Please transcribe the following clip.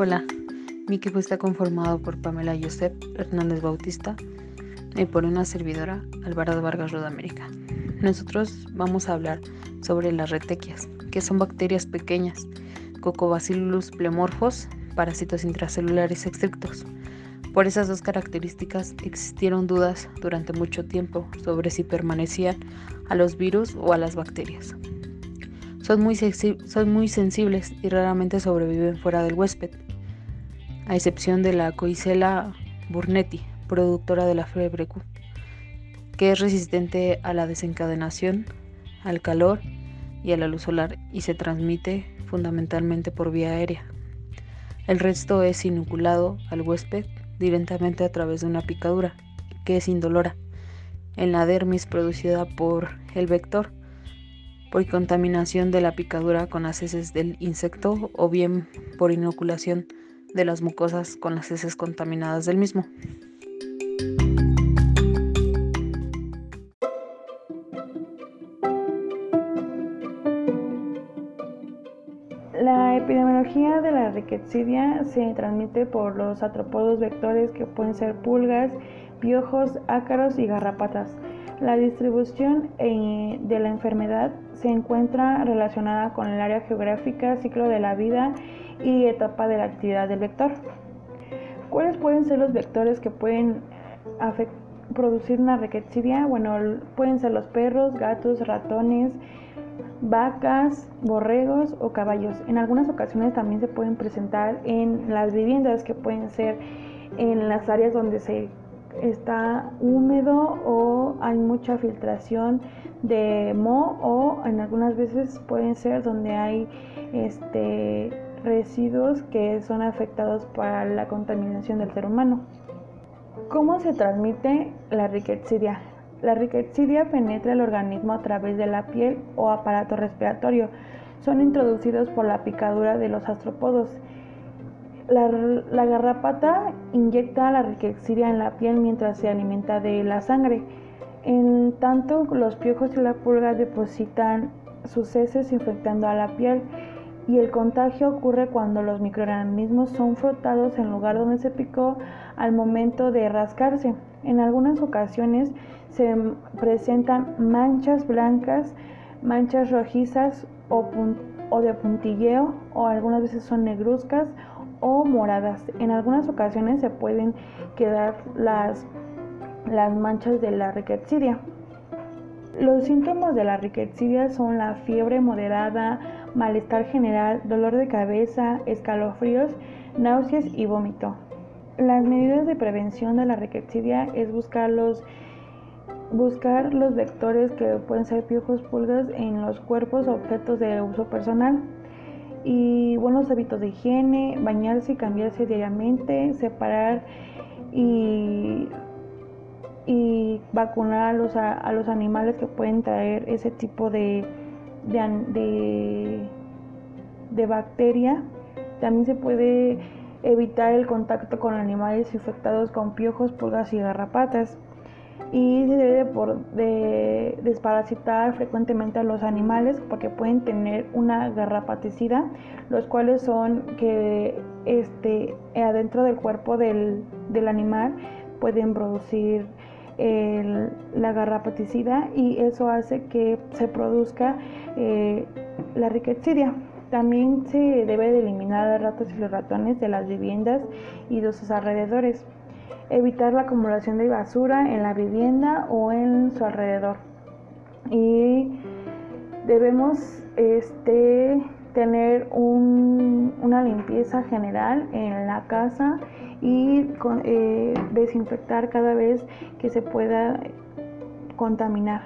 Hola, mi equipo está conformado por Pamela Josep Hernández Bautista y por una servidora, Alvarado Vargas Rodamérica. Nosotros vamos a hablar sobre las retequias, que son bacterias pequeñas, Cocobacillus plemorphos, parásitos intracelulares estrictos. Por esas dos características existieron dudas durante mucho tiempo sobre si permanecían a los virus o a las bacterias. Son muy, sensibles y raramente sobreviven fuera del huésped a excepción de la Coicela burnetti, productora de la fiebre Q, que es resistente a la desencadenación, al calor y a la luz solar y se transmite fundamentalmente por vía aérea. El resto es inoculado al huésped directamente a través de una picadura, que es indolora, en la dermis producida por el vector, por contaminación de la picadura con las heces del insecto o bien por inoculación de las mucosas con las heces contaminadas del mismo. La epidemiología de la riquecidia se transmite por los artrópodos vectores que pueden ser pulgas, piojos, ácaros y garrapatas. La distribución eh, de la enfermedad se encuentra relacionada con el área geográfica, ciclo de la vida y etapa de la actividad del vector. ¿Cuáles pueden ser los vectores que pueden producir una riquecidia? Bueno, pueden ser los perros, gatos, ratones, vacas, borregos o caballos. En algunas ocasiones también se pueden presentar en las viviendas que pueden ser en las áreas donde se está húmedo o hay mucha filtración de moho o en algunas veces pueden ser donde hay este residuos que son afectados para la contaminación del ser humano. ¿Cómo se transmite la riquecidia? La riquecidia penetra el organismo a través de la piel o aparato respiratorio. Son introducidos por la picadura de los astrópodos. La, garrapata inyecta la riquecidia en la piel mientras se alimenta de la sangre. En tanto, los piojos y la pulga depositan sus heces infectando a la piel y el contagio ocurre cuando los microorganismos son frotados en lugar donde se picó al momento de rascarse. En algunas ocasiones se presentan manchas blancas, manchas rojizas o, o de puntilleo o algunas veces son negruzcas o moradas. En algunas ocasiones se pueden quedar las, las manchas de la riquecidia. Los síntomas de la riquecidia son la fiebre moderada, malestar general, dolor de cabeza, escalofríos, náuseas y vómito. Las medidas de prevención de la riquecidia es buscar los, buscar los vectores que pueden ser piojos pulgas en los cuerpos o objetos de uso personal y buenos hábitos de higiene, bañarse y cambiarse diariamente, separar y, vacunar a los, a los animales que pueden traer ese tipo de, de, de, bacteria. También se puede evitar el contacto con animales infectados con piojos, pulgas y garrapatas. Y se debe de, desparasitar frecuentemente a los animales porque pueden tener una garrapaticida, los cuales son que este, adentro del cuerpo del, animal pueden producir la garrapaticida y eso hace que se produzca eh, la riquecidia. También se debe de eliminar a ratos y los ratones de las viviendas y de sus alrededores. Evitar la acumulación de basura en la vivienda o en su alrededor. Y debemos este, tener una limpieza general en la casa y eh, desinfectar cada vez que se pueda contaminar.